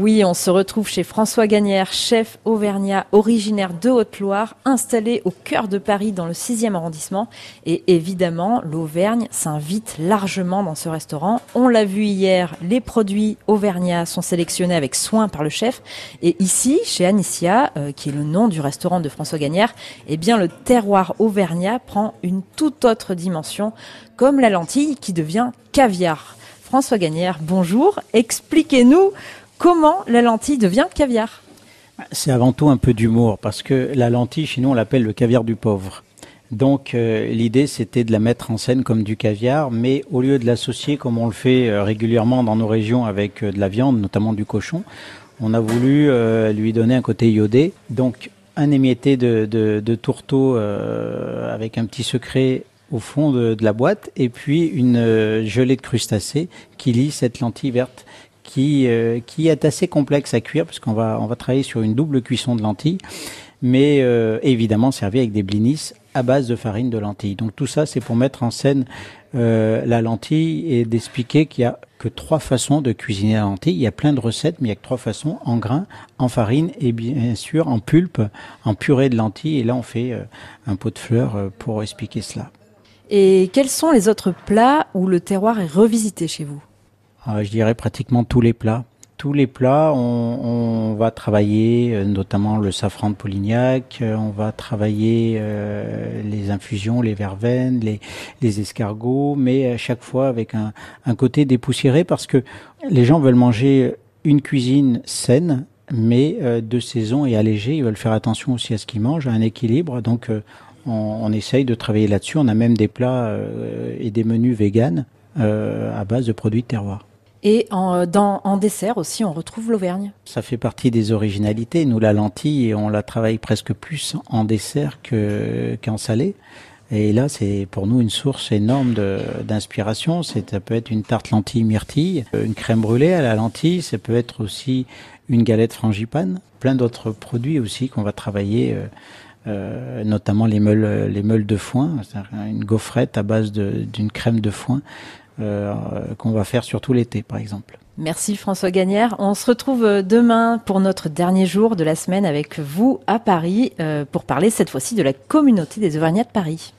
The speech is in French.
Oui, on se retrouve chez François Gagnère, chef auvergnat originaire de Haute-Loire, installé au cœur de Paris dans le 6e arrondissement. Et évidemment, l'Auvergne s'invite largement dans ce restaurant. On l'a vu hier, les produits auvergnats sont sélectionnés avec soin par le chef. Et ici, chez Anicia, euh, qui est le nom du restaurant de François Gagnère, eh bien, le terroir auvergnat prend une toute autre dimension, comme la lentille qui devient caviar. François Gagnère, bonjour. Expliquez-nous Comment la lentille devient caviar C'est avant tout un peu d'humour parce que la lentille, chez nous, on l'appelle le caviar du pauvre. Donc euh, l'idée c'était de la mettre en scène comme du caviar, mais au lieu de l'associer comme on le fait euh, régulièrement dans nos régions avec euh, de la viande, notamment du cochon, on a voulu lui donner un côté iodé. Donc un émietté de, tourteau avec un petit secret au fond de, de, la boîte, et puis une gelée de crustacés qui lie cette lentille verte qui, euh, qui est assez complexe à cuire parce qu'on va, on va travailler sur une double cuisson de lentilles, mais euh, évidemment servi avec des blinis à base de farine de lentilles. Donc tout ça, c'est pour mettre en scène euh, la lentille et d'expliquer qu'il y a que trois façons de cuisiner la lentille. Il y a plein de recettes, mais il y a que trois façons en grains, en farine et bien sûr en pulpe, en purée de lentilles. Et là, on fait un pot de fleurs pour expliquer cela. Et quels sont les autres plats où le terroir est revisité chez vous? euh, je dirais pratiquement tous les plats. Tous les plats, on, va travailler euh, notamment le safran de Polignac, euh, on va travailler les infusions, les verveines, les, escargots, mais à chaque fois avec un, côté dépoussiéré parce que les gens veulent manger une cuisine saine, mais de saison et allégée. Ils veulent faire attention aussi à ce qu'ils mangent, à un équilibre. Donc on, on essaye de travailler là-dessus. On a même des plats et des menus véganes à base de produits de terroir. Et en, dans, en dessert aussi, on retrouve l'Auvergne. Ça fait partie des originalités. Nous, la lentille, on la travaille presque plus en dessert qu'en salé. Et là, c'est pour nous une source énorme d'inspiration. Ça peut être une tarte lentille myrtille, une crème brûlée à la lentille. Ça peut être aussi une galette frangipane. Plein d'autres produits aussi qu'on va travailler. Euh, euh, notamment les meules, les meules de foin, une gaufrette à base d'une crème de foin euh, qu'on va faire surtout l'été, par exemple. Merci François Gagnère. On se retrouve euh, demain pour notre dernier jour de la semaine avec vous à Paris euh, pour parler cette fois-ci de la communauté des Auvergnats de Paris.